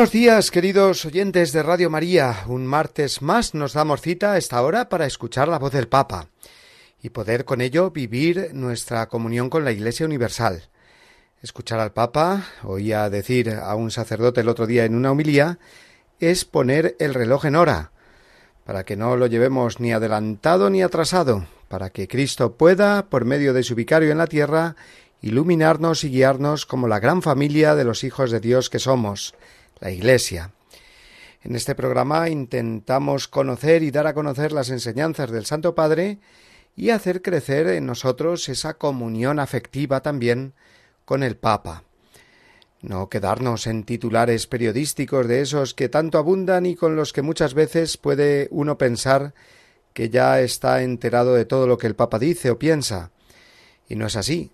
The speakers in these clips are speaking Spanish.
Buenos días, queridos oyentes de Radio María. Un martes más nos damos cita a esta hora para escuchar la voz del Papa y poder con ello vivir nuestra comunión con la Iglesia Universal. Escuchar al Papa, oía decir a un sacerdote el otro día en una homilía, es poner el reloj en hora, para que no lo llevemos ni adelantado ni atrasado, para que Cristo pueda, por medio de su vicario en la tierra, iluminarnos y guiarnos como la gran familia de los hijos de Dios que somos, la Iglesia. En este programa intentamos conocer y dar a conocer las enseñanzas del Santo Padre y hacer crecer en nosotros esa comunión afectiva también con el Papa. No quedarnos en titulares periodísticos de esos que tanto abundan y con los que muchas veces puede uno pensar que ya está enterado de todo lo que el Papa dice o piensa. Y no es así.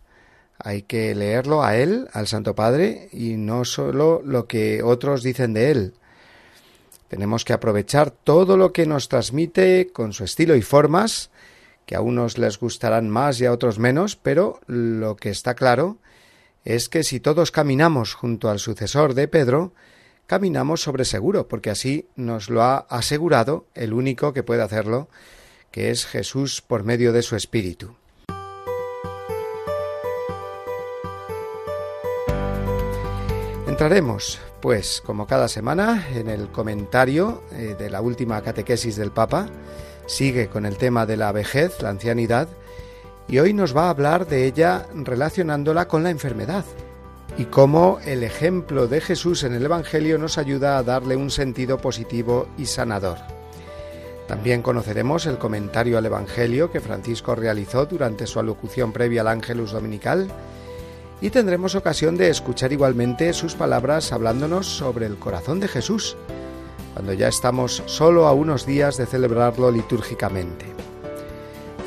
Hay que leerlo a él, al Santo Padre, y no solo lo que otros dicen de él. Tenemos que aprovechar todo lo que nos transmite con su estilo y formas, que a unos les gustarán más y a otros menos, pero lo que está claro es que si todos caminamos junto al sucesor de Pedro, caminamos sobre seguro, porque así nos lo ha asegurado el único que puede hacerlo, que es Jesús por medio de su Espíritu. Entraremos, pues, como cada semana, en el comentario eh, de la última catequesis del Papa. Sigue con el tema de la vejez, la ancianidad, y hoy nos va a hablar de ella relacionándola con la enfermedad y cómo el ejemplo de Jesús en el Evangelio nos ayuda a darle un sentido positivo y sanador. También conoceremos el comentario al Evangelio que Francisco realizó durante su alocución previa al Ángelus Dominical y tendremos ocasión de escuchar igualmente sus palabras hablándonos sobre el corazón de Jesús, cuando ya estamos solo a unos días de celebrarlo litúrgicamente.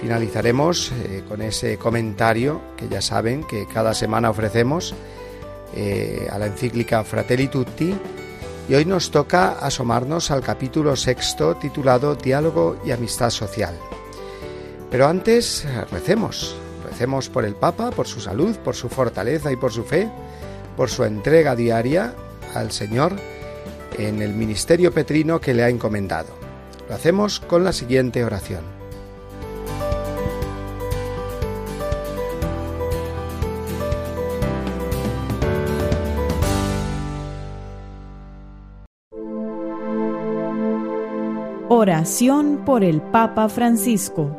Finalizaremos eh, con ese comentario que ya saben que cada semana ofrecemos eh, a la encíclica Fratelli Tutti y hoy nos toca asomarnos al capítulo sexto titulado Diálogo y Amistad Social. Pero antes recemos Recemos por el Papa, por su salud, por su fortaleza y por su fe, por su entrega diaria al Señor en el ministerio petrino que le ha encomendado. Lo hacemos con la siguiente oración. Oración por el Papa Francisco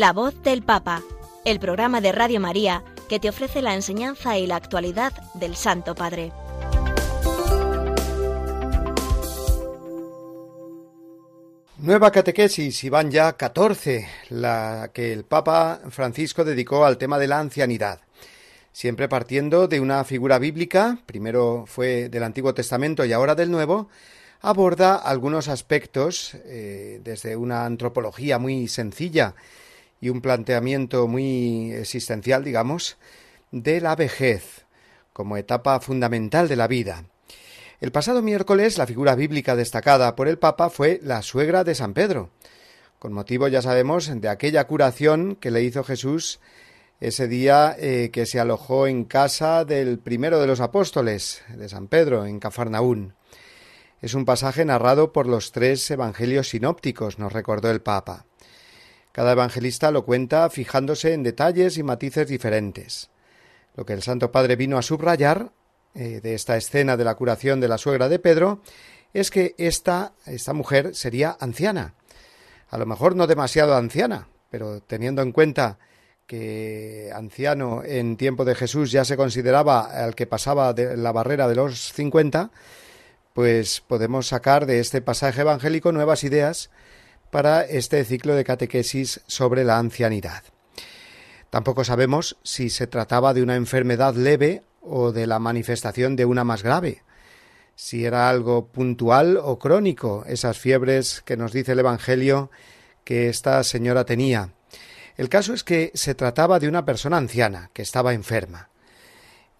La voz del Papa, el programa de Radio María que te ofrece la enseñanza y la actualidad del Santo Padre. Nueva catequesis, y van ya 14, la que el Papa Francisco dedicó al tema de la ancianidad. Siempre partiendo de una figura bíblica, primero fue del Antiguo Testamento y ahora del Nuevo, aborda algunos aspectos eh, desde una antropología muy sencilla y un planteamiento muy existencial, digamos, de la vejez como etapa fundamental de la vida. El pasado miércoles la figura bíblica destacada por el Papa fue la suegra de San Pedro, con motivo, ya sabemos, de aquella curación que le hizo Jesús ese día eh, que se alojó en casa del primero de los apóstoles, de San Pedro, en Cafarnaún. Es un pasaje narrado por los tres evangelios sinópticos, nos recordó el Papa. Cada evangelista lo cuenta fijándose en detalles y matices diferentes. Lo que el Santo Padre vino a subrayar eh, de esta escena de la curación de la suegra de Pedro es que esta, esta mujer sería anciana. A lo mejor no demasiado anciana, pero teniendo en cuenta que anciano en tiempo de Jesús ya se consideraba al que pasaba de la barrera de los cincuenta, pues podemos sacar de este pasaje evangélico nuevas ideas para este ciclo de catequesis sobre la ancianidad. Tampoco sabemos si se trataba de una enfermedad leve o de la manifestación de una más grave, si era algo puntual o crónico, esas fiebres que nos dice el Evangelio que esta señora tenía. El caso es que se trataba de una persona anciana, que estaba enferma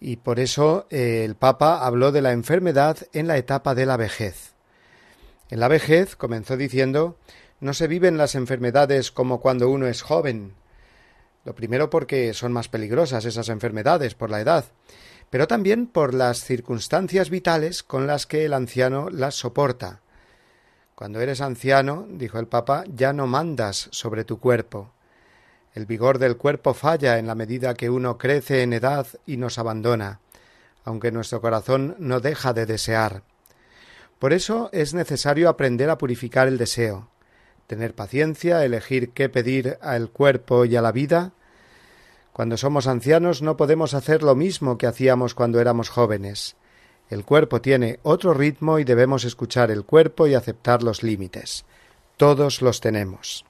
y por eso eh, el Papa habló de la enfermedad en la etapa de la vejez. En la vejez, comenzó diciendo, no se viven las enfermedades como cuando uno es joven. Lo primero porque son más peligrosas esas enfermedades por la edad, pero también por las circunstancias vitales con las que el anciano las soporta. Cuando eres anciano, dijo el Papa, ya no mandas sobre tu cuerpo. El vigor del cuerpo falla en la medida que uno crece en edad y nos abandona, aunque nuestro corazón no deja de desear. Por eso es necesario aprender a purificar el deseo, tener paciencia, elegir qué pedir al cuerpo y a la vida. Cuando somos ancianos no podemos hacer lo mismo que hacíamos cuando éramos jóvenes. El cuerpo tiene otro ritmo y debemos escuchar el cuerpo y aceptar los límites. Todos los tenemos.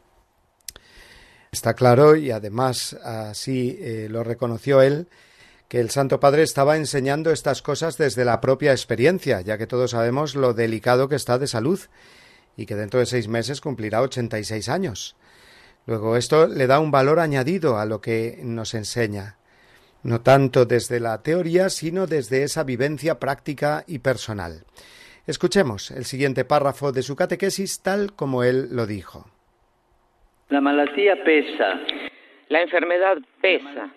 Está claro, y además así eh, lo reconoció él, que el Santo Padre estaba enseñando estas cosas desde la propia experiencia, ya que todos sabemos lo delicado que está de salud y que dentro de seis meses cumplirá ochenta y seis años. Luego esto le da un valor añadido a lo que nos enseña, no tanto desde la teoría, sino desde esa vivencia práctica y personal. Escuchemos el siguiente párrafo de su catequesis tal como él lo dijo. La malattia pesa. La enfermedad pesa. La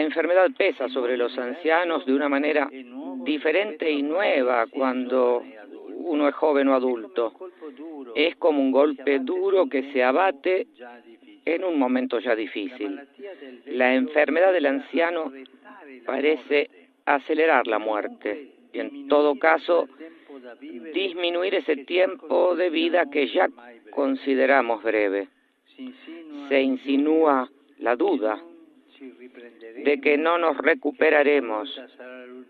enfermedad pesa sobre los ancianos de una manera diferente y nueva cuando uno es joven o adulto. Es como un golpe duro. Que se abate en un momento ya difícil. La enfermedad del anciano parece acelerar la muerte. Y en todo caso disminuir ese tiempo de vida que ya consideramos breve. Se insinúa la duda de que no nos recuperaremos,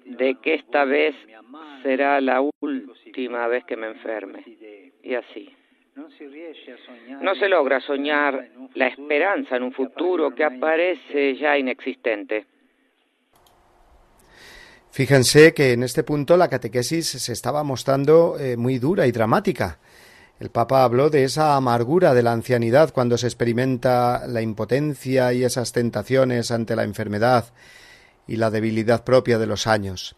de que esta vez será la última vez que me enferme. Y así. No se logra soñar la esperanza en un futuro que aparece ya inexistente. Fíjense que en este punto la catequesis se estaba mostrando eh, muy dura y dramática. El Papa habló de esa amargura de la ancianidad cuando se experimenta la impotencia y esas tentaciones ante la enfermedad y la debilidad propia de los años.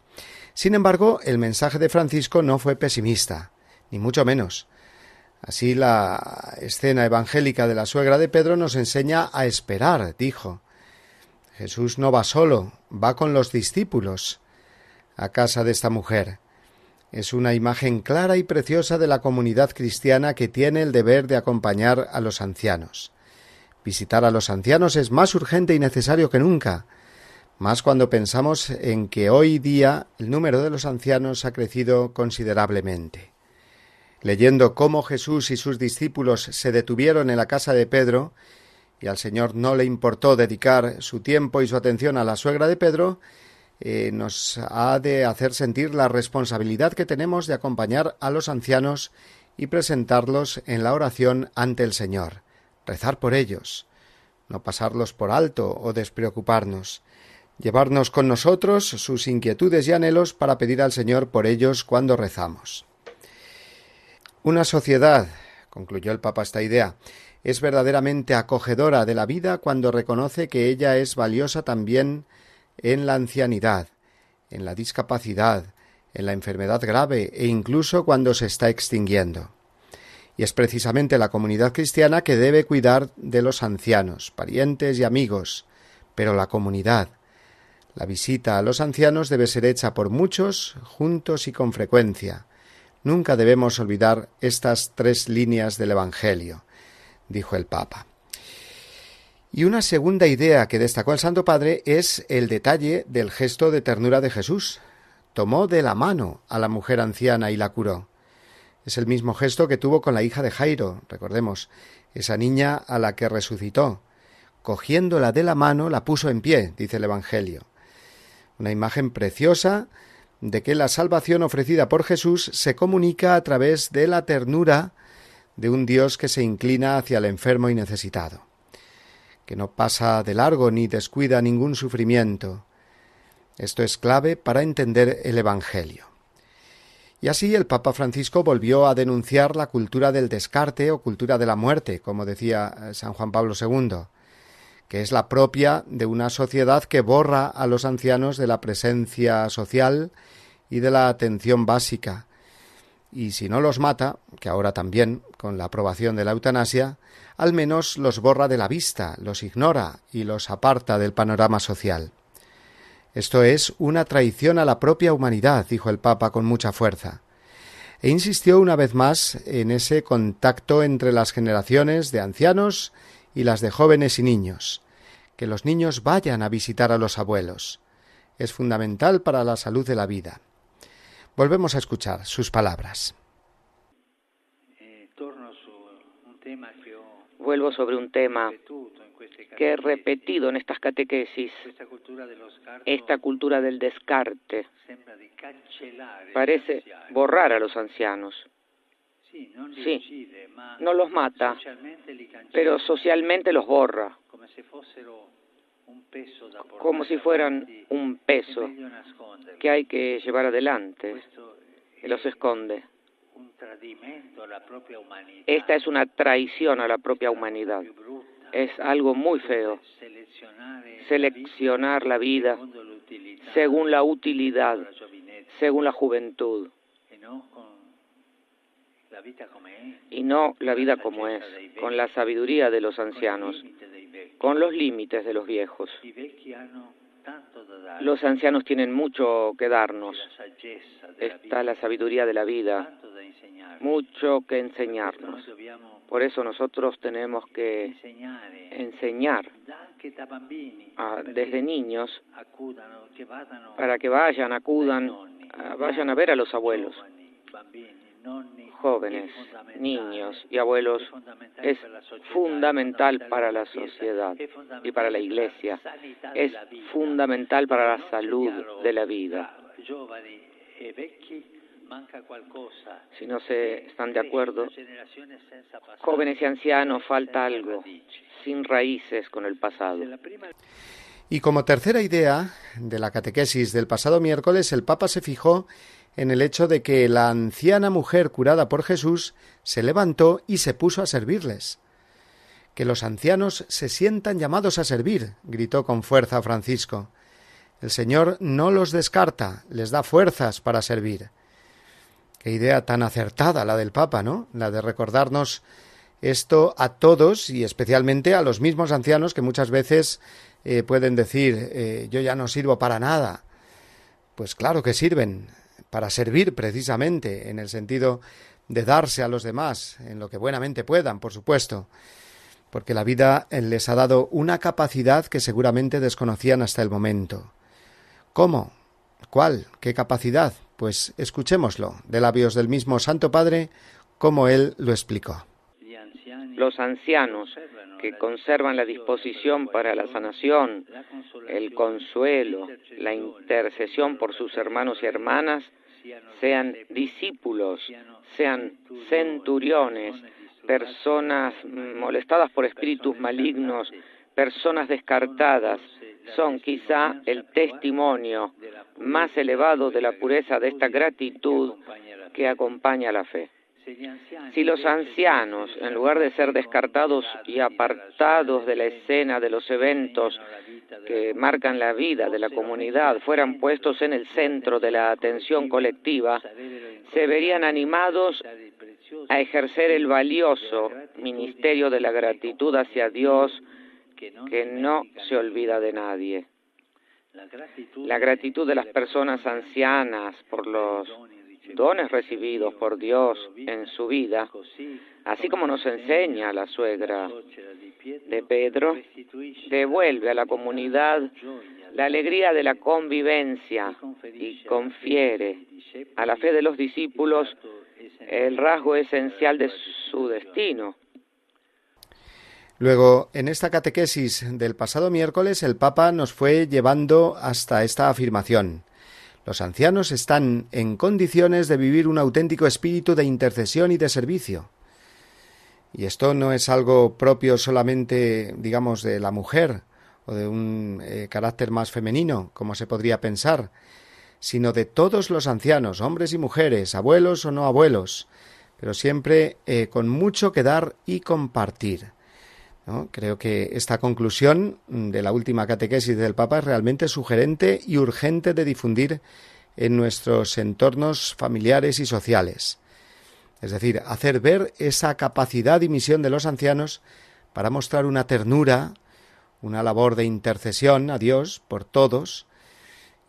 Sin embargo, el mensaje de Francisco no fue pesimista, ni mucho menos. Así la escena evangélica de la suegra de Pedro nos enseña a esperar, dijo. Jesús no va solo, va con los discípulos a casa de esta mujer. Es una imagen clara y preciosa de la comunidad cristiana que tiene el deber de acompañar a los ancianos. Visitar a los ancianos es más urgente y necesario que nunca, más cuando pensamos en que hoy día el número de los ancianos ha crecido considerablemente. Leyendo cómo Jesús y sus discípulos se detuvieron en la casa de Pedro, y al Señor no le importó dedicar su tiempo y su atención a la suegra de Pedro, eh, nos ha de hacer sentir la responsabilidad que tenemos de acompañar a los ancianos y presentarlos en la oración ante el Señor, rezar por ellos, no pasarlos por alto o despreocuparnos, llevarnos con nosotros sus inquietudes y anhelos para pedir al Señor por ellos cuando rezamos. Una sociedad, concluyó el Papa esta idea, es verdaderamente acogedora de la vida cuando reconoce que ella es valiosa también en la ancianidad, en la discapacidad, en la enfermedad grave e incluso cuando se está extinguiendo. Y es precisamente la comunidad cristiana que debe cuidar de los ancianos, parientes y amigos, pero la comunidad. La visita a los ancianos debe ser hecha por muchos, juntos y con frecuencia. Nunca debemos olvidar estas tres líneas del Evangelio, dijo el Papa. Y una segunda idea que destacó el Santo Padre es el detalle del gesto de ternura de Jesús. Tomó de la mano a la mujer anciana y la curó. Es el mismo gesto que tuvo con la hija de Jairo, recordemos, esa niña a la que resucitó. Cogiéndola de la mano la puso en pie, dice el Evangelio. Una imagen preciosa de que la salvación ofrecida por Jesús se comunica a través de la ternura de un Dios que se inclina hacia el enfermo y necesitado, que no pasa de largo ni descuida ningún sufrimiento. Esto es clave para entender el Evangelio. Y así el Papa Francisco volvió a denunciar la cultura del descarte o cultura de la muerte, como decía eh, San Juan Pablo II, que es la propia de una sociedad que borra a los ancianos de la presencia social y de la atención básica, y si no los mata, que ahora también, con la aprobación de la eutanasia, al menos los borra de la vista, los ignora y los aparta del panorama social. Esto es una traición a la propia humanidad, dijo el Papa con mucha fuerza. E insistió una vez más en ese contacto entre las generaciones de ancianos y las de jóvenes y niños. Que los niños vayan a visitar a los abuelos. Es fundamental para la salud de la vida. Volvemos a escuchar sus palabras. Vuelvo sobre un tema que he repetido en estas catequesis, esta cultura del descarte, parece borrar a los ancianos. Sí, no los mata, pero socialmente los borra, como si fueran un peso que hay que llevar adelante, y los esconde. Esta es una traición a la propia humanidad. es algo muy feo. Seleccionar la vida. según la utilidad, según la juventud. Y no la vida como es, con la sabiduría de los ancianos, con los límites de los viejos. Los ancianos tienen mucho que darnos. Está la sabiduría de la vida, mucho que enseñarnos. Por eso nosotros tenemos que enseñar desde niños para que vayan, acudan, vayan a ver a los abuelos, jóvenes, niños y abuelos. Es fundamental para la sociedad y para la iglesia. Es fundamental para la salud de la vida. Si no se están de acuerdo, jóvenes y ancianos, falta algo, sin raíces con el pasado. Y como tercera idea de la catequesis del pasado miércoles, el Papa se fijó en el hecho de que la anciana mujer curada por Jesús se levantó y se puso a servirles. Que los ancianos se sientan llamados a servir, gritó con fuerza Francisco. El Señor no los descarta, les da fuerzas para servir. Qué idea tan acertada la del Papa, ¿no? La de recordarnos esto a todos y especialmente a los mismos ancianos que muchas veces eh, pueden decir eh, yo ya no sirvo para nada. Pues claro que sirven para servir precisamente en el sentido de darse a los demás en lo que buenamente puedan, por supuesto, porque la vida les ha dado una capacidad que seguramente desconocían hasta el momento. ¿Cómo? ¿Cuál? ¿Qué capacidad? Pues escuchémoslo de labios del mismo Santo Padre, como él lo explicó. Los ancianos que conservan la disposición para la sanación, el consuelo, la intercesión por sus hermanos y hermanas, sean discípulos, sean centuriones, personas molestadas por espíritus malignos, personas descartadas, son quizá el testimonio más elevado de la pureza de esta gratitud que acompaña la fe. Si los ancianos, en lugar de ser descartados y apartados de la escena de los eventos que marcan la vida de la comunidad, fueran puestos en el centro de la atención colectiva, se verían animados a ejercer el valioso ministerio de la gratitud hacia Dios que no se olvida de nadie. La gratitud de las personas ancianas por los dones recibidos por Dios en su vida, así como nos enseña la suegra de Pedro, devuelve a la comunidad la alegría de la convivencia y confiere a la fe de los discípulos el rasgo esencial de su destino. Luego, en esta catequesis del pasado miércoles, el Papa nos fue llevando hasta esta afirmación. Los ancianos están en condiciones de vivir un auténtico espíritu de intercesión y de servicio. Y esto no es algo propio solamente, digamos, de la mujer o de un eh, carácter más femenino, como se podría pensar, sino de todos los ancianos, hombres y mujeres, abuelos o no abuelos, pero siempre eh, con mucho que dar y compartir. Creo que esta conclusión de la última catequesis del Papa es realmente sugerente y urgente de difundir en nuestros entornos familiares y sociales. Es decir, hacer ver esa capacidad y misión de los ancianos para mostrar una ternura, una labor de intercesión a Dios por todos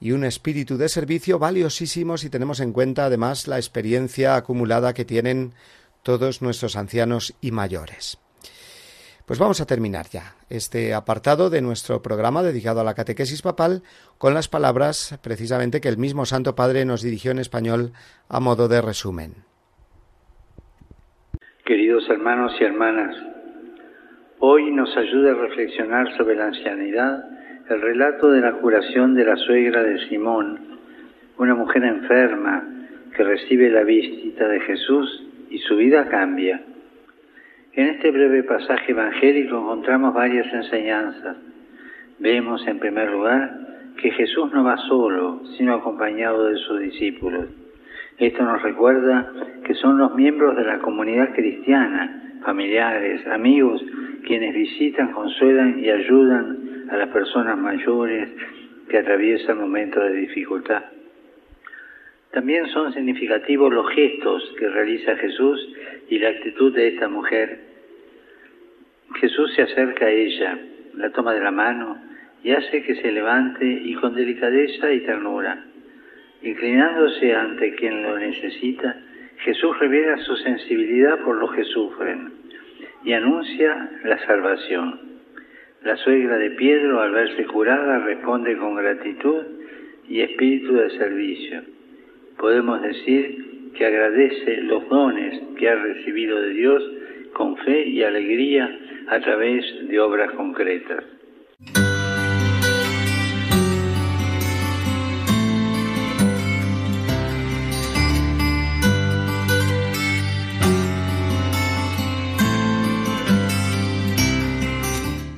y un espíritu de servicio valiosísimo si tenemos en cuenta además la experiencia acumulada que tienen todos nuestros ancianos y mayores. Pues vamos a terminar ya este apartado de nuestro programa dedicado a la catequesis papal con las palabras precisamente que el mismo Santo Padre nos dirigió en español a modo de resumen. Queridos hermanos y hermanas, hoy nos ayuda a reflexionar sobre la ancianidad el relato de la curación de la suegra de Simón, una mujer enferma que recibe la visita de Jesús y su vida cambia. En este breve pasaje evangélico encontramos varias enseñanzas. Vemos, en primer lugar, que Jesús no va solo, sino acompañado de sus discípulos. Esto nos recuerda que son los miembros de la comunidad cristiana, familiares, amigos, quienes visitan, consuelan y ayudan a las personas mayores que atraviesan momentos de dificultad. También son significativos los gestos que realiza Jesús y la actitud de esta mujer. Jesús se acerca a ella, la toma de la mano y hace que se levante y con delicadeza y ternura. Inclinándose ante quien lo necesita, Jesús revela su sensibilidad por los que sufren y anuncia la salvación. La suegra de Pedro, al verse curada, responde con gratitud y espíritu de servicio. Podemos decir que agradece los dones que ha recibido de Dios con fe y alegría a través de obras concretas.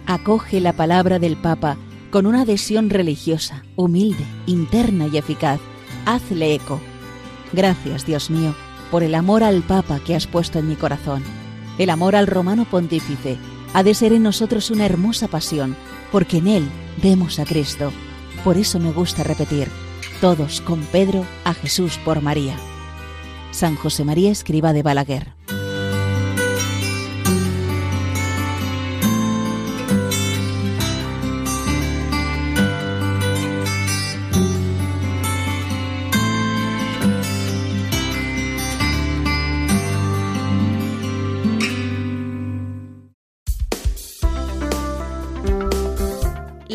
Acoge la palabra del Papa con una adhesión religiosa, humilde, interna y eficaz. Hazle eco. Gracias, Dios mío, por el amor al Papa que has puesto en mi corazón, el amor al romano pontífice ha de ser en nosotros una hermosa pasión, porque en Él vemos a Cristo. Por eso me gusta repetir, todos con Pedro a Jesús por María. San José María Escriba de Balaguer.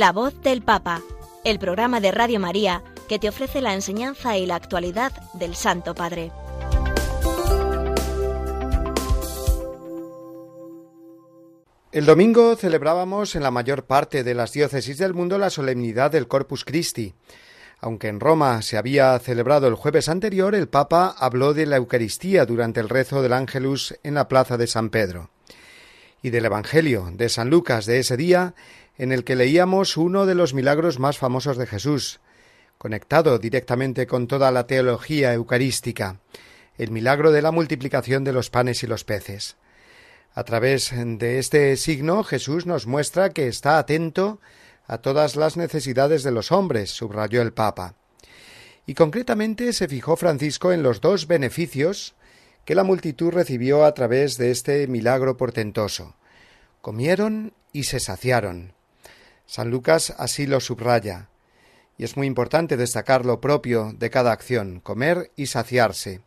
La voz del Papa, el programa de Radio María que te ofrece la enseñanza y la actualidad del Santo Padre. El domingo celebrábamos en la mayor parte de las diócesis del mundo la solemnidad del Corpus Christi. Aunque en Roma se había celebrado el jueves anterior, el Papa habló de la Eucaristía durante el rezo del Ángelus en la plaza de San Pedro. y del Evangelio de San Lucas de ese día, en el que leíamos uno de los milagros más famosos de Jesús, conectado directamente con toda la teología eucarística, el milagro de la multiplicación de los panes y los peces. A través de este signo Jesús nos muestra que está atento a todas las necesidades de los hombres, subrayó el Papa. Y concretamente se fijó Francisco en los dos beneficios que la multitud recibió a través de este milagro portentoso. Comieron y se saciaron. San Lucas así lo subraya, y es muy importante destacar lo propio de cada acción, comer y saciarse.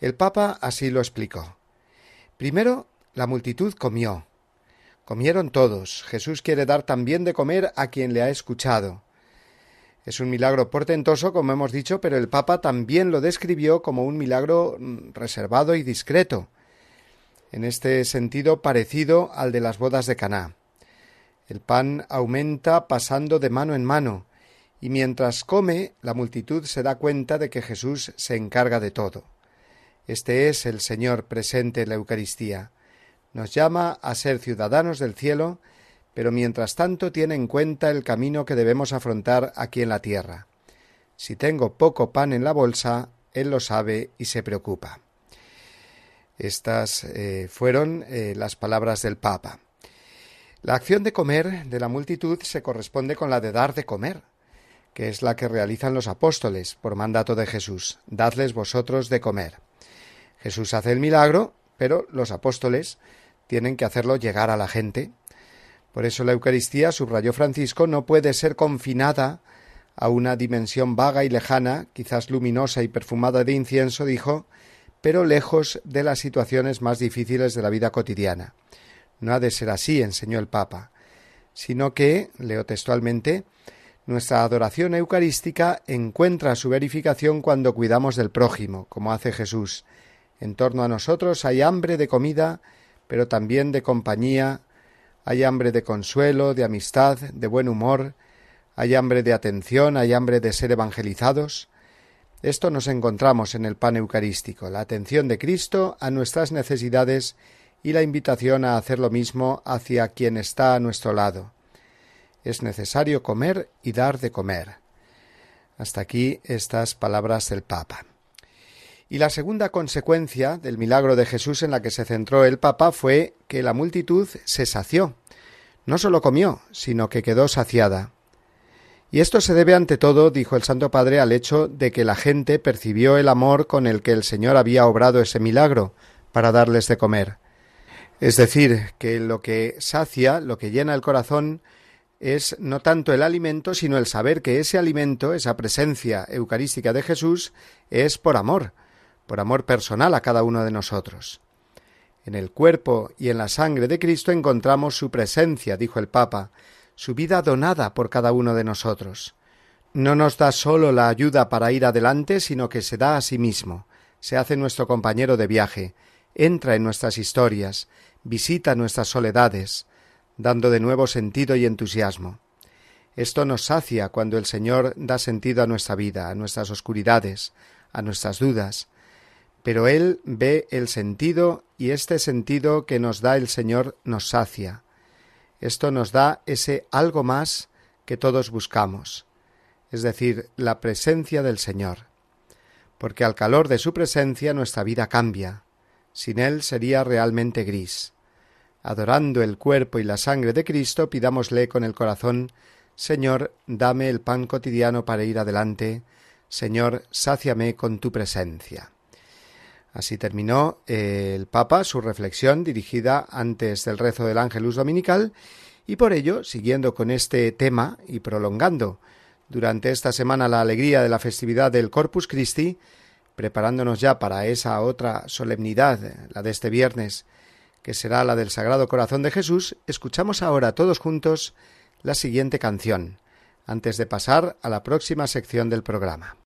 El Papa así lo explicó. Primero, la multitud comió. Comieron todos. Jesús quiere dar también de comer a quien le ha escuchado. Es un milagro portentoso, como hemos dicho, pero el Papa también lo describió como un milagro mm, reservado y discreto, en este sentido parecido al de las bodas de Caná. El pan aumenta pasando de mano en mano, y mientras come, la multitud se da cuenta de que Jesús se encarga de todo. Este es el Señor presente en la Eucaristía. Nos llama a ser ciudadanos del cielo, pero mientras tanto tiene en cuenta el camino que debemos afrontar aquí en la tierra. Si tengo poco pan en la bolsa, Él lo sabe y se preocupa. Estas eh, fueron eh, las palabras del Papa. La acción de comer de la multitud se corresponde con la de dar de comer, que es la que realizan los apóstoles por mandato de Jesús. Dadles vosotros de comer. Jesús hace el milagro, pero los apóstoles tienen que hacerlo llegar a la gente. Por eso la Eucaristía, subrayó Francisco, no puede ser confinada a una dimensión vaga y lejana, quizás luminosa y perfumada de incienso, dijo, pero lejos de las situaciones más difíciles de la vida cotidiana. No ha de ser así, enseñó el Papa, sino que, leo textualmente, nuestra adoración eucarística encuentra su verificación cuando cuidamos del prójimo, como hace Jesús. En torno a nosotros hay hambre de comida, pero también de compañía, hay hambre de consuelo, de amistad, de buen humor, hay hambre de atención, hay hambre de ser evangelizados. Esto nos encontramos en el pan eucarístico, la atención de Cristo a nuestras necesidades y la invitación a hacer lo mismo hacia quien está a nuestro lado. Es necesario comer y dar de comer. Hasta aquí estas palabras del Papa. Y la segunda consecuencia del milagro de Jesús en la que se centró el Papa fue que la multitud se sació. No solo comió, sino que quedó saciada. Y esto se debe ante todo, dijo el Santo Padre, al hecho de que la gente percibió el amor con el que el Señor había obrado ese milagro para darles de comer. Es decir, que lo que sacia, lo que llena el corazón, es no tanto el alimento, sino el saber que ese alimento, esa presencia eucarística de Jesús, es por amor, por amor personal a cada uno de nosotros. En el cuerpo y en la sangre de Cristo encontramos su presencia, dijo el Papa, su vida donada por cada uno de nosotros. No nos da sólo la ayuda para ir adelante, sino que se da a sí mismo, se hace nuestro compañero de viaje, entra en nuestras historias, visita nuestras soledades, dando de nuevo sentido y entusiasmo. Esto nos sacia cuando el Señor da sentido a nuestra vida, a nuestras oscuridades, a nuestras dudas, pero Él ve el sentido y este sentido que nos da el Señor nos sacia. Esto nos da ese algo más que todos buscamos, es decir, la presencia del Señor, porque al calor de su presencia nuestra vida cambia, sin Él sería realmente gris. Adorando el cuerpo y la sangre de Cristo, pidámosle con el corazón Señor, dame el pan cotidiano para ir adelante, Señor, sáciame con tu presencia. Así terminó eh, el Papa su reflexión dirigida antes del rezo del Ángelus Dominical y por ello, siguiendo con este tema y prolongando durante esta semana la alegría de la festividad del Corpus Christi, preparándonos ya para esa otra solemnidad, la de este viernes, que será la del Sagrado Corazón de Jesús, escuchamos ahora todos juntos la siguiente canción, antes de pasar a la próxima sección del programa.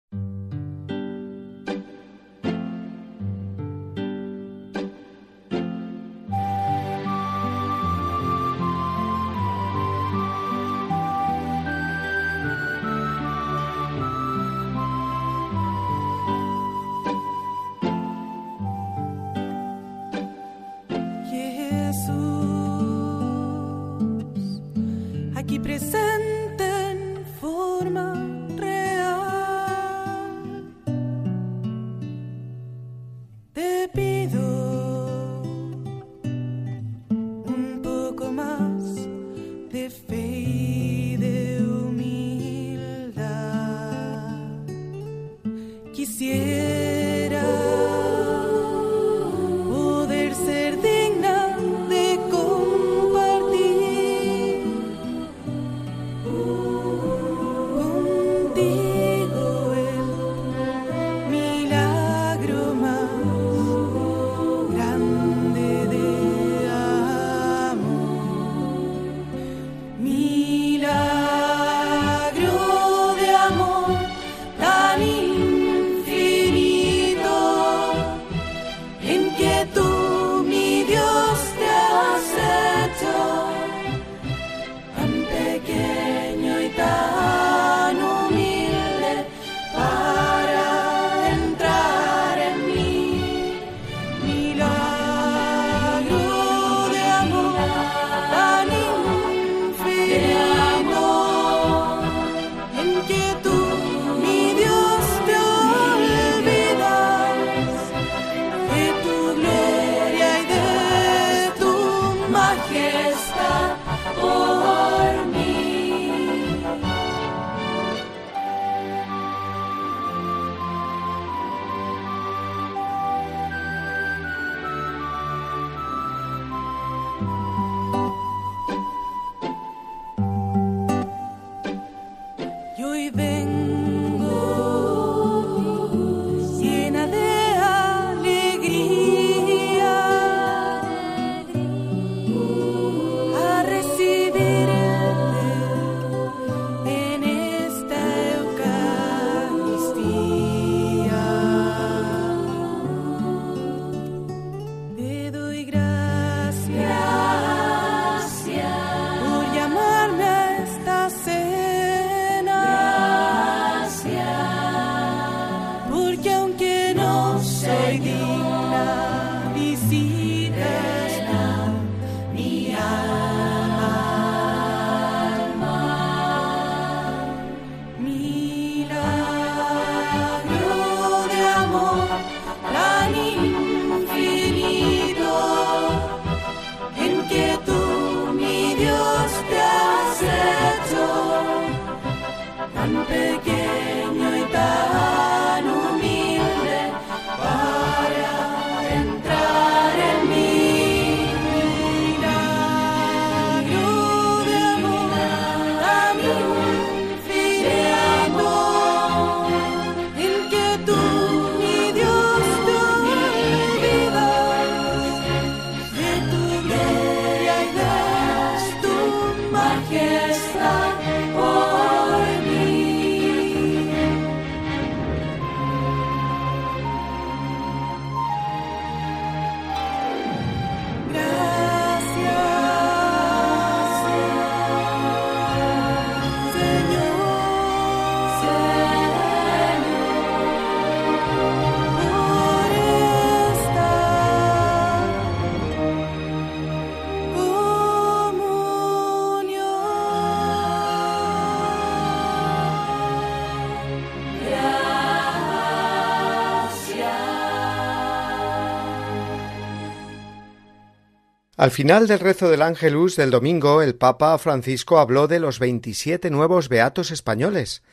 Al final del rezo del Ángelus del domingo, el Papa Francisco habló de los veintisiete nuevos beatos españoles,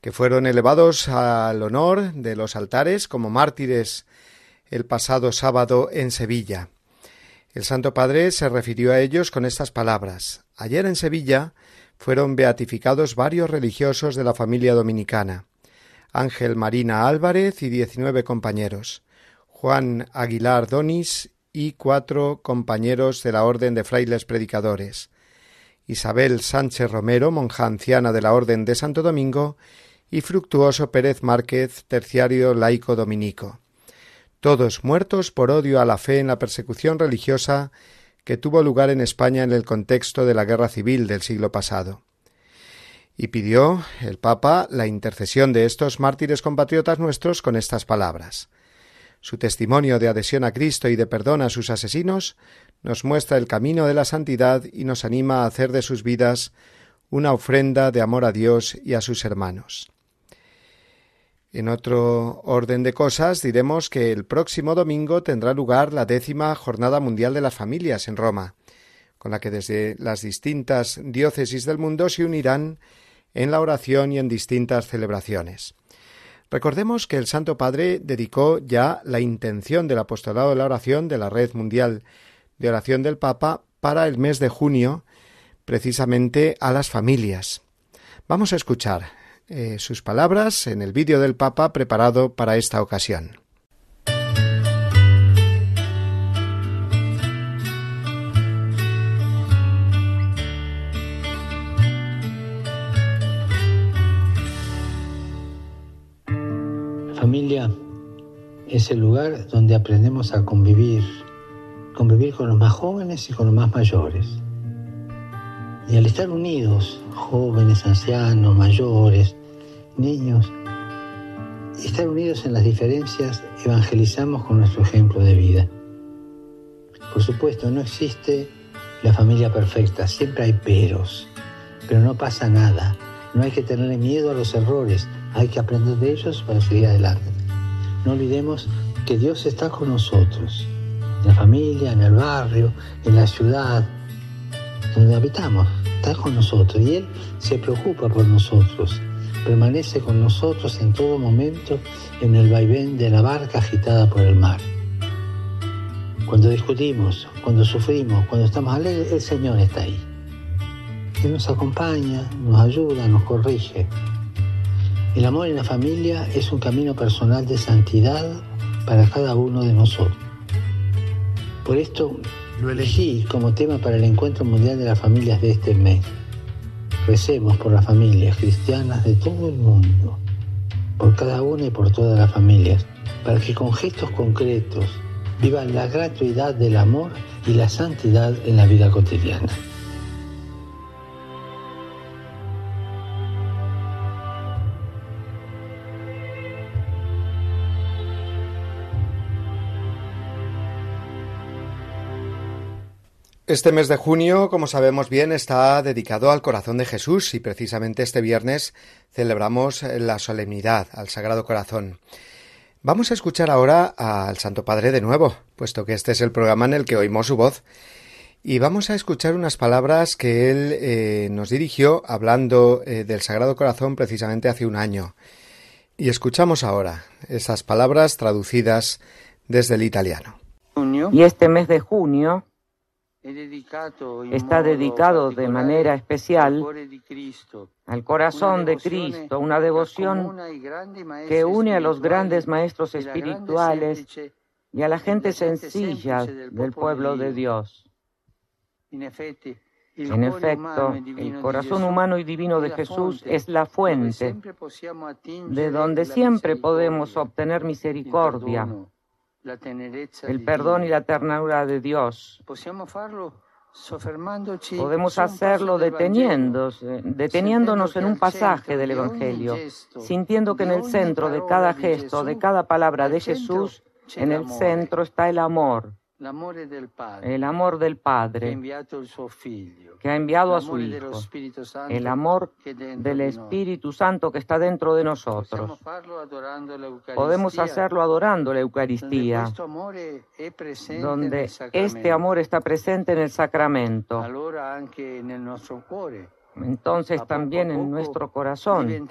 que fueron elevados al honor de los altares como mártires el pasado sábado en Sevilla. El Santo Padre se refirió a ellos con estas palabras. Ayer en Sevilla fueron beatificados varios religiosos de la familia dominicana. Ángel Marina Álvarez y diecinueve compañeros. Juan Aguilar Donis y cuatro compañeros de la Orden de Frailes Predicadores, Isabel Sánchez Romero, monja anciana de la Orden de Santo Domingo, y Fructuoso Pérez Márquez, terciario laico dominico, todos muertos por odio a la fe en la persecución religiosa que tuvo lugar en España en el contexto de la guerra civil del siglo pasado. Y pidió el Papa la intercesión de estos mártires compatriotas nuestros con estas palabras. Su testimonio de adhesión a Cristo y de perdón a sus asesinos nos muestra el camino de la santidad y nos anima a hacer de sus vidas una ofrenda de amor a Dios y a sus hermanos. En otro orden de cosas diremos que el próximo domingo tendrá lugar la décima Jornada Mundial de las Familias en Roma, con la que desde las distintas diócesis del mundo se unirán en la oración y en distintas celebraciones. Recordemos que el Santo Padre dedicó ya la intención del apostolado de la oración de la Red Mundial de Oración del Papa para el mes de junio, precisamente a las familias. Vamos a escuchar eh, sus palabras en el vídeo del Papa preparado para esta ocasión. Es el lugar donde aprendemos a convivir, convivir con los más jóvenes y con los más mayores. Y al estar unidos, jóvenes, ancianos, mayores, niños, estar unidos en las diferencias, evangelizamos con nuestro ejemplo de vida. Por supuesto, no existe la familia perfecta, siempre hay peros, pero no pasa nada. No hay que tenerle miedo a los errores, hay que aprender de ellos para seguir adelante. No olvidemos que Dios está con nosotros, en la familia, en el barrio, en la ciudad, donde habitamos, está con nosotros y Él se preocupa por nosotros, permanece con nosotros en todo momento en el vaivén de la barca agitada por el mar. Cuando discutimos, cuando sufrimos, cuando estamos alegres, el Señor está ahí. Él nos acompaña, nos ayuda, nos corrige, el amor en la familia es un camino personal de santidad para cada uno de nosotros. Por esto lo elegí como tema para el Encuentro Mundial de las Familias de este mes. Recemos por las familias cristianas de todo el mundo, por cada una y por todas las familias, para que con gestos concretos vivan la gratuidad del amor y la santidad en la vida cotidiana. Este mes de junio, como sabemos bien, está dedicado al corazón de Jesús y precisamente este viernes celebramos la solemnidad al Sagrado Corazón. Vamos a escuchar ahora al Santo Padre de nuevo, puesto que este es el programa en el que oímos su voz, y vamos a escuchar unas palabras que él eh, nos dirigió hablando eh, del Sagrado Corazón precisamente hace un año. Y escuchamos ahora esas palabras traducidas desde el italiano. Y este mes de junio está dedicado de manera especial al corazón de Cristo, una devoción que une a los grandes maestros espirituales y a la gente sencilla del pueblo de Dios. En efecto, el corazón humano y divino de Jesús es la fuente de donde siempre podemos obtener misericordia el perdón y la ternura de Dios. Podemos hacerlo deteniéndonos en un pasaje del Evangelio, sintiendo que en el centro de cada gesto, de cada palabra de Jesús, en el centro está el amor el amor del Padre que ha enviado a su Hijo, el amor del Espíritu Santo que está dentro de nosotros. Podemos hacerlo adorando la Eucaristía, donde este amor está presente en el sacramento entonces también en nuestro corazón,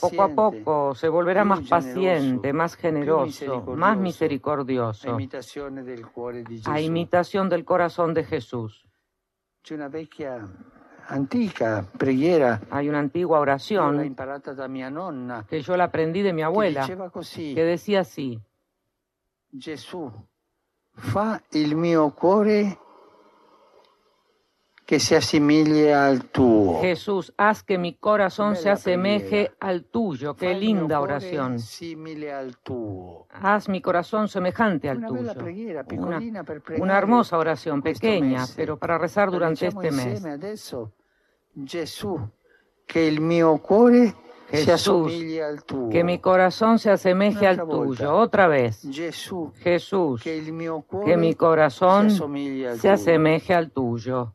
poco a poco se volverá más paciente, más generoso, más misericordioso, a imitación del corazón de Jesús. Hay una antigua oración que yo la aprendí de mi abuela, que decía así, Jesús, fa il mio cuore que se asimile al tuyo. Jesús, haz que mi corazón se asemeje al tuyo. Qué linda oración. Haz mi corazón semejante al tuyo. Una, hermosa oración, pequeña, pero para rezar durante este mes. Jesús, que el mío cuore Jesús, que mi corazón se asemeje al tuyo. Otra vez. Jesús, que mi corazón se asemeje al tuyo.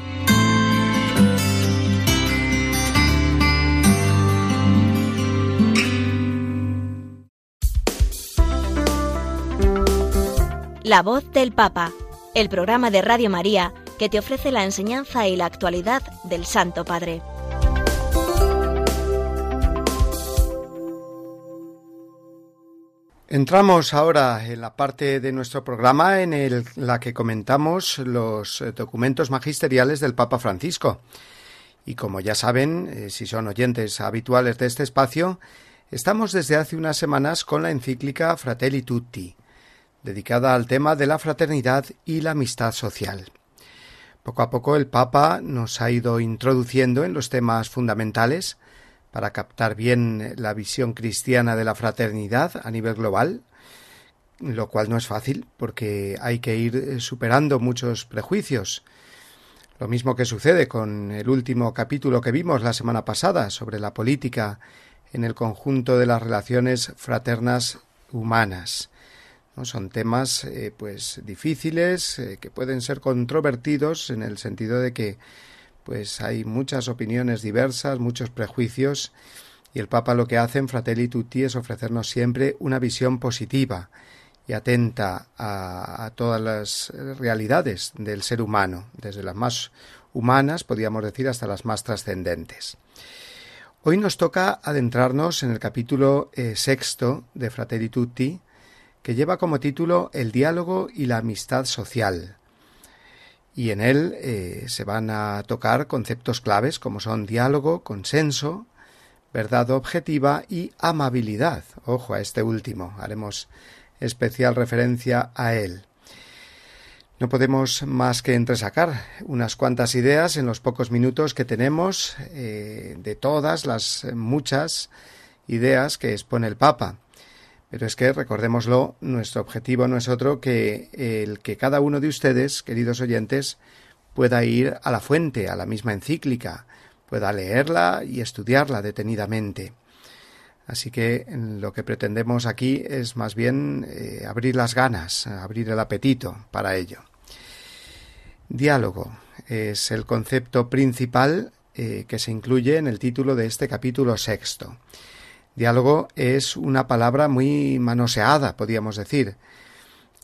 La voz del Papa, el programa de Radio María que te ofrece la enseñanza y la actualidad del Santo Padre. Entramos ahora en la parte de nuestro programa en la que comentamos los eh, documentos magisteriales del Papa Francisco. Y como ya saben, eh, si son oyentes habituales de este espacio, estamos desde hace unas semanas con la encíclica Fratelli Tutti, dedicada al tema de la fraternidad y la amistad social. Poco a poco el Papa nos ha ido introduciendo en los temas fundamentales para captar bien la visión cristiana de la fraternidad a nivel global, lo cual no es fácil porque hay que ir superando muchos prejuicios. Lo mismo que sucede con el último capítulo que vimos la semana pasada sobre la política en el conjunto de las relaciones fraternas humanas. Son temas eh, pues difíciles eh, que pueden ser controvertidos en el sentido de que pues hay muchas opiniones diversas, muchos prejuicios y el Papa lo que hace en Fratelli Tutti es ofrecernos siempre una visión positiva y atenta a, todas las realidades del ser humano, desde las más humanas, podríamos decir, hasta las más trascendentes. Hoy nos toca adentrarnos en el capítulo eh, sexto de Fratelli Tutti, que lleva como título El diálogo y la amistad social. Y en él eh, se van a tocar conceptos claves como son diálogo, consenso, verdad objetiva y amabilidad. Ojo a este último, haremos especial referencia a él. No podemos más que entresacar unas cuantas ideas en los pocos minutos que tenemos eh, de todas las muchas ideas que expone el Papa. Pero es que, recordémoslo, nuestro objetivo no es otro que el que cada uno de ustedes, queridos oyentes, pueda ir a la fuente, a la misma encíclica, pueda leerla y estudiarla detenidamente. Así que lo que pretendemos aquí es más bien eh, abrir las ganas, abrir el apetito para ello. Diálogo es el concepto principal eh, que se incluye en el título de este capítulo sexto. Diálogo es una palabra muy manoseada, podríamos decir.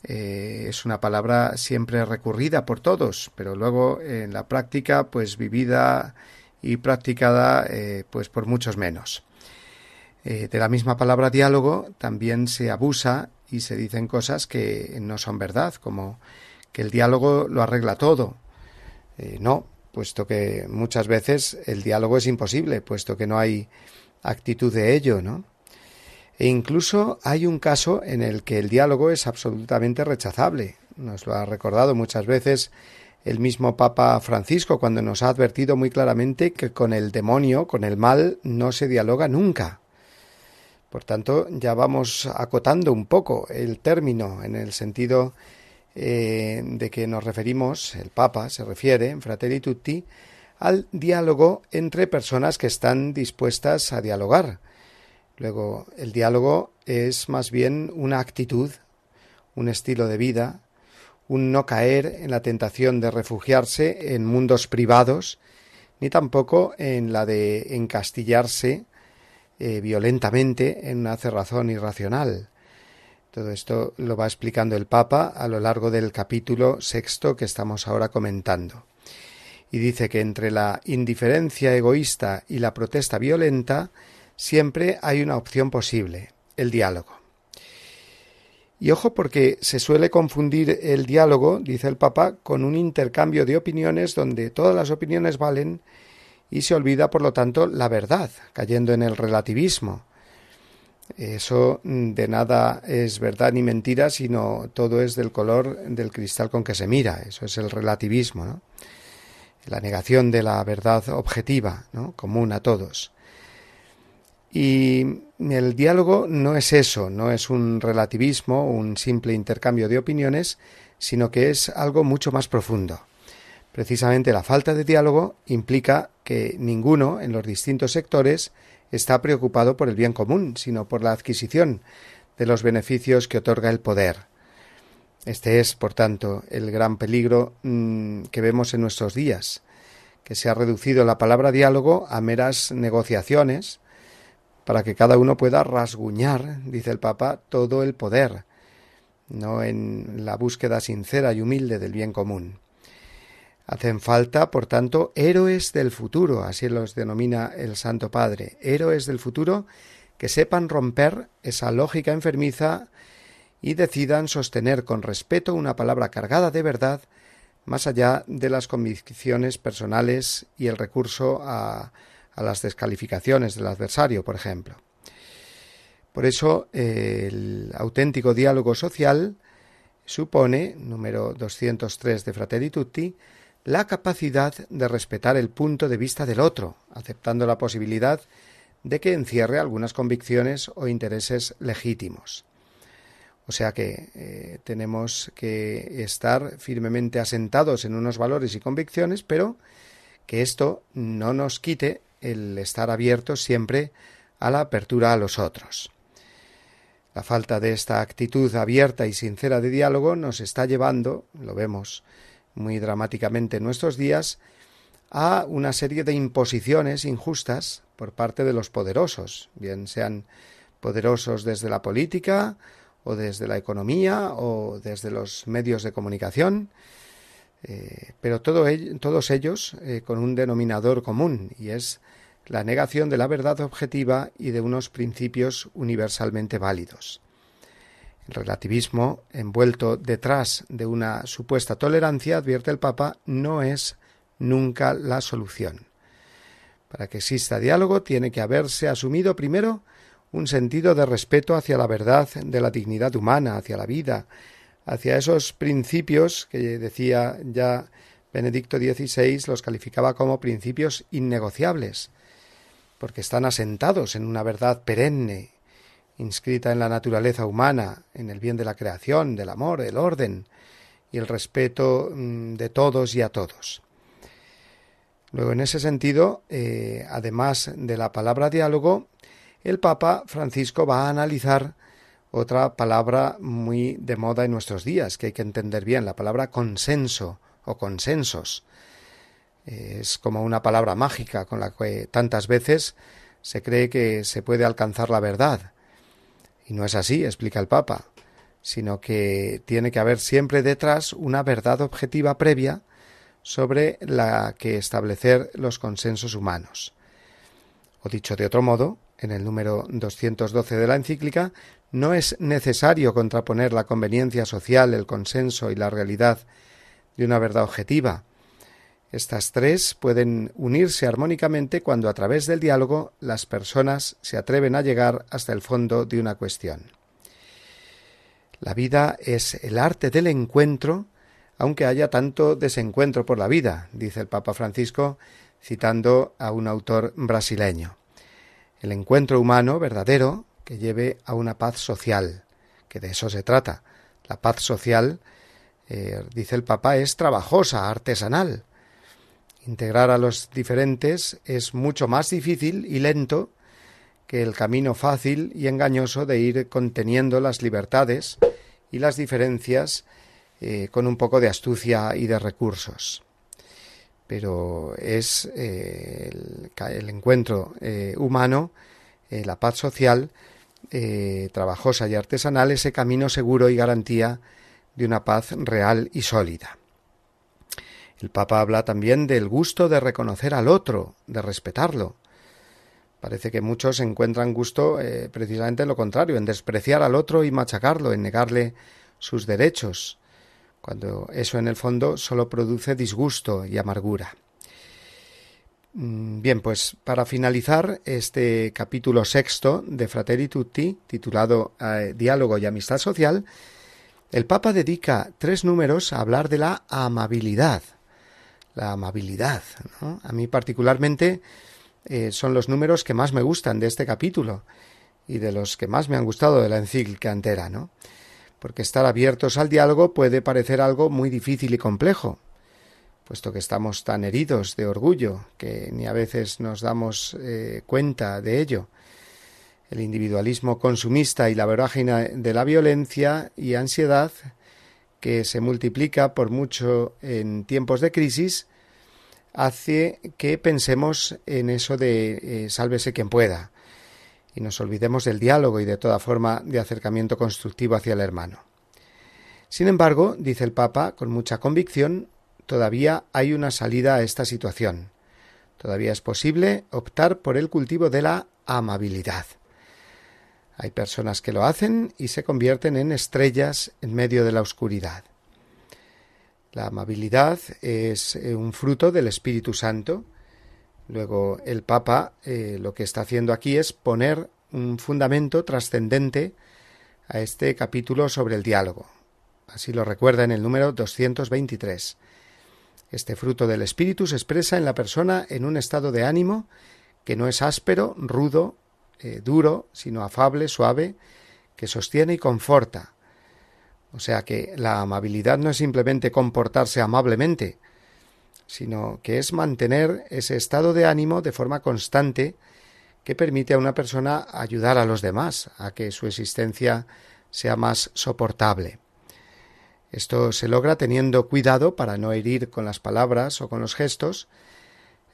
Eh, es una palabra siempre recurrida por todos, pero luego en la práctica, pues vivida y practicada, eh, pues por muchos menos. Eh, de la misma palabra diálogo también se abusa y se dicen cosas que no son verdad, como que el diálogo lo arregla todo. no, puesto que muchas veces el diálogo es imposible, puesto que no hay actitud de ello, ¿no? E incluso hay un caso en el que el diálogo es absolutamente rechazable. Nos lo ha recordado muchas veces el mismo Papa Francisco cuando nos ha advertido muy claramente que con el demonio, con el mal, no se dialoga nunca. Por tanto, ya vamos acotando un poco el término en el sentido eh, de que nos referimos, el Papa se refiere, en Fratelli Tutti, al diálogo entre personas que están dispuestas a dialogar. Luego, el diálogo es más bien una actitud, un estilo de vida, un no caer en la tentación de refugiarse en mundos privados, ni tampoco en la de encastillarse eh, violentamente en una cerrazón irracional. Todo esto lo va explicando el Papa a lo largo del capítulo sexto que estamos ahora comentando y dice que entre la indiferencia egoísta y la protesta violenta siempre hay una opción posible, el diálogo. Y ojo porque se suele confundir el diálogo, dice el Papa, con un intercambio de opiniones donde todas las opiniones valen y se olvida, por lo tanto, la verdad, cayendo en el relativismo. Eso de nada es verdad ni mentira, sino todo es del color del cristal con que se mira. Eso es el relativismo. ¿no? La negación de la verdad objetiva, común a todos. Y el diálogo no es eso, no es un relativismo, un simple intercambio de opiniones, sino que es algo mucho más profundo. Precisamente la falta de diálogo implica que ninguno en los distintos sectores está preocupado por el bien común, sino por la adquisición de los beneficios que otorga el poder. Este es, por tanto, el gran peligro mm, que vemos en nuestros días, que se ha reducido la palabra diálogo a meras negociaciones para que cada uno pueda rasguñar, dice el Papa, todo el poder, no en la búsqueda sincera y humilde del bien común. Hacen falta, por tanto, héroes del futuro, así los denomina el Santo Padre, héroes del futuro que sepan romper esa lógica enfermiza y decidan sostener con respeto una palabra cargada de verdad más allá de las convicciones personales y el recurso a, las descalificaciones del adversario, por ejemplo. Por eso el auténtico diálogo social supone, número 203 de Fratelli Tutti, la capacidad de respetar el punto de vista del otro, aceptando la posibilidad de que encierre algunas convicciones o intereses legítimos. O sea que eh, tenemos que estar firmemente asentados en unos valores y convicciones, pero que esto no nos quite el estar abiertos siempre a la apertura a los otros. La falta de esta actitud abierta y sincera de diálogo nos está llevando, lo vemos muy dramáticamente en nuestros días, a una serie de imposiciones injustas por parte de los poderosos, bien sean poderosos desde la política o desde la economía o desde los medios de comunicación, eh, pero todos ellos eh, con un denominador común y es la negación de la verdad objetiva y de unos principios universalmente válidos. El relativismo, envuelto detrás de una supuesta tolerancia, advierte el Papa, no es nunca la solución. Para que exista diálogo tiene que haberse asumido primero un sentido de respeto hacia la verdad de la dignidad humana, hacia la vida, hacia esos principios que decía ya Benedicto XVI los calificaba como principios innegociables, porque están asentados en una verdad perenne, inscrita en la naturaleza humana, en el bien de la creación, del amor, el orden y el respeto mm, de todos y a todos. Luego, en ese sentido, eh, además de la palabra diálogo, el Papa Francisco va a analizar otra palabra muy de moda en nuestros días, que hay que entender bien, la palabra consenso o consensos. Es como una palabra mágica con la que tantas veces se cree que se puede alcanzar la verdad. Y no es así, explica el Papa, sino que tiene que haber siempre detrás una verdad objetiva previa sobre la que establecer los consensos humanos. O dicho de otro modo, en el número 212 de la encíclica, no es necesario contraponer la conveniencia social, el consenso y la realidad de una verdad objetiva. Estas tres pueden unirse armónicamente cuando a través del diálogo las personas se atreven a llegar hasta el fondo de una cuestión. La vida es el arte del encuentro, aunque haya tanto desencuentro por la vida, dice el Papa Francisco, citando a un autor brasileño. El encuentro humano verdadero que lleve a una paz social, que de eso se trata. La paz social, eh, dice el Papa, es trabajosa, artesanal, Integrar a los diferentes es mucho más difícil y lento que el camino fácil y engañoso de ir conteniendo las libertades y las diferencias eh, con un poco de astucia y de recursos. Pero es eh, el, encuentro eh, humano, la paz social, trabajosa y artesanal, ese camino seguro y garantía de una paz real y sólida. El Papa habla también del gusto de reconocer al otro, de respetarlo. Parece que muchos encuentran gusto eh, precisamente en lo contrario, en despreciar al otro y machacarlo, en negarle sus derechos, cuando eso en el fondo solo produce disgusto y amargura. Mm, bien, pues para finalizar este capítulo sexto de Fratelli Tutti, titulado eh, Diálogo y Amistad Social, el Papa dedica tres números a hablar de la amabilidad, la amabilidad. A mí particularmente eh, son los números que más me gustan de este capítulo. y de los que más me han gustado de la encíclica entera, ¿no? Porque estar abiertos al diálogo puede parecer algo muy difícil y complejo, puesto que estamos tan heridos de orgullo que ni a veces nos damos eh, cuenta de ello. El individualismo consumista y la vorágine de la violencia y ansiedad que se multiplica por mucho en tiempos de crisis hace que pensemos en eso de eh, sálvese quien pueda y nos olvidemos del diálogo y de toda forma de acercamiento constructivo hacia el hermano. Sin embargo, dice el Papa con mucha convicción, todavía hay una salida a esta situación. Todavía es posible optar por el cultivo de la amabilidad. Hay personas que lo hacen y se convierten en estrellas en medio de la oscuridad. La amabilidad es eh, un fruto del Espíritu Santo. Luego el Papa eh, lo que está haciendo aquí es poner un fundamento trascendente a este capítulo sobre el diálogo. Así lo recuerda en el número 223. Este fruto del espíritu se expresa en la persona en un estado de ánimo que no es áspero, rudo, eh, duro, sino afable, suave, que sostiene y conforta. O sea que la amabilidad no es simplemente comportarse amablemente, sino que es mantener ese estado de ánimo de forma constante que permite a una persona ayudar a los demás a que su existencia sea más soportable. Esto se logra teniendo cuidado para no herir con las palabras o con los gestos,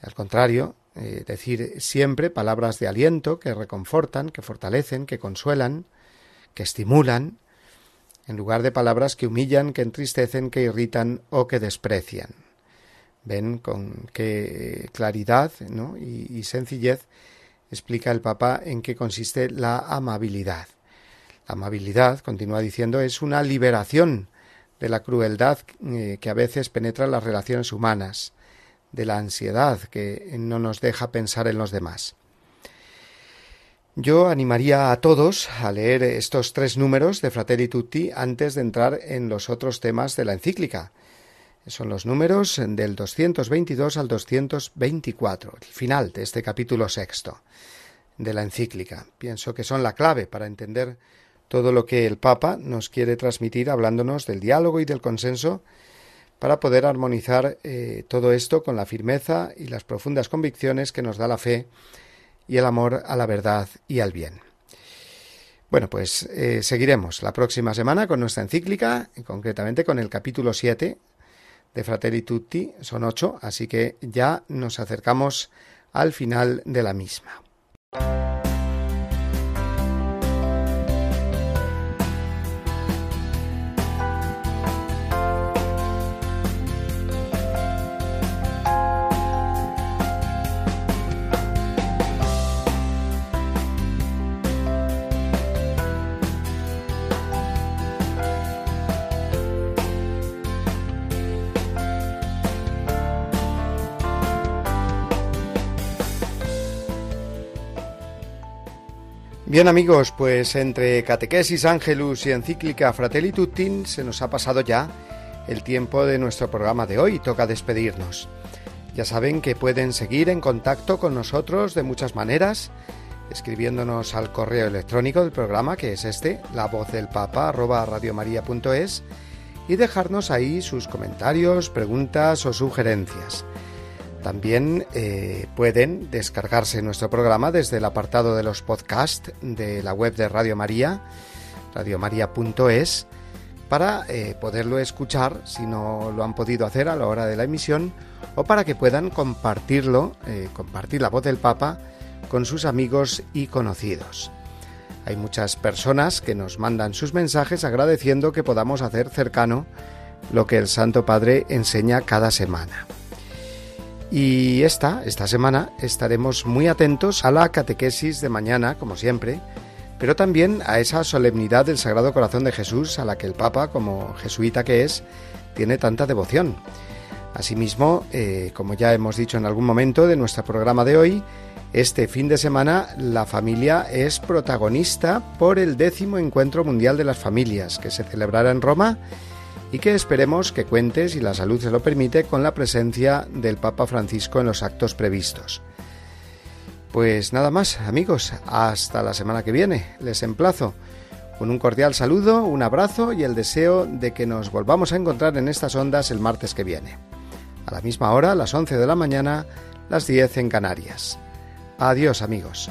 al contrario, eh, decir siempre palabras de aliento que reconfortan, que fortalecen, que consuelan, que estimulan, en lugar de palabras que humillan, que entristecen, que irritan o que desprecian. Ven con qué claridad y sencillez explica el Papa en qué consiste la amabilidad. La amabilidad, continúa diciendo, es una liberación de la crueldad eh, que a veces penetra en las relaciones humanas, de la ansiedad que no nos deja pensar en los demás. Yo animaría a todos a leer estos tres números de Fratelli Tutti antes de entrar en los otros temas de la encíclica. Son los números del 222 al 224, el final de este capítulo sexto de la encíclica. Pienso que son la clave para entender todo lo que el Papa nos quiere transmitir hablándonos del diálogo y del consenso para poder armonizar eh, todo esto con la firmeza y las profundas convicciones que nos da la fe y el amor a la verdad y al bien. Bueno, pues eh, seguiremos la próxima semana con nuestra encíclica, y concretamente con el capítulo 7 de Fratelli Tutti, son ocho, así que ya nos acercamos al final de la misma. Bien amigos, pues entre Catequesis Angelus y Encíclica Fratelli Tutti se nos ha pasado ya el tiempo de nuestro programa de hoy, toca despedirnos. Ya saben que pueden seguir en contacto con nosotros de muchas maneras, escribiéndonos al correo electrónico del programa, que es este, la voz del papa radiomaria.es, y dejarnos ahí sus comentarios, preguntas o sugerencias. También eh, pueden descargarse nuestro programa desde el apartado de los podcasts de la web de Radio María, radiomaria.es, para eh, poderlo escuchar si no lo han podido hacer a la hora de la emisión o para que puedan compartirlo, eh, compartir la voz del Papa con sus amigos y conocidos. Hay muchas personas que nos mandan sus mensajes agradeciendo que podamos hacer cercano lo que el Santo Padre enseña cada semana. Y esta, esta semana, estaremos muy atentos a la catequesis de mañana, como siempre, pero también a esa solemnidad del Sagrado Corazón de Jesús a la que el Papa, como jesuita que es, tiene tanta devoción. Asimismo, eh, como ya hemos dicho en algún momento de nuestro programa de hoy, este fin de semana la familia es protagonista por el décimo Encuentro Mundial de las Familias, que se celebrará en Roma y que esperemos que cuente, si la salud se lo permite, con la presencia del Papa Francisco en los actos previstos. Pues nada más, amigos, hasta la semana que viene. Les emplazo con un cordial saludo, un abrazo y el deseo de que nos volvamos a encontrar en estas ondas el martes que viene. A la misma hora, las 11 de la mañana, las 10 en Canarias. Adiós, amigos.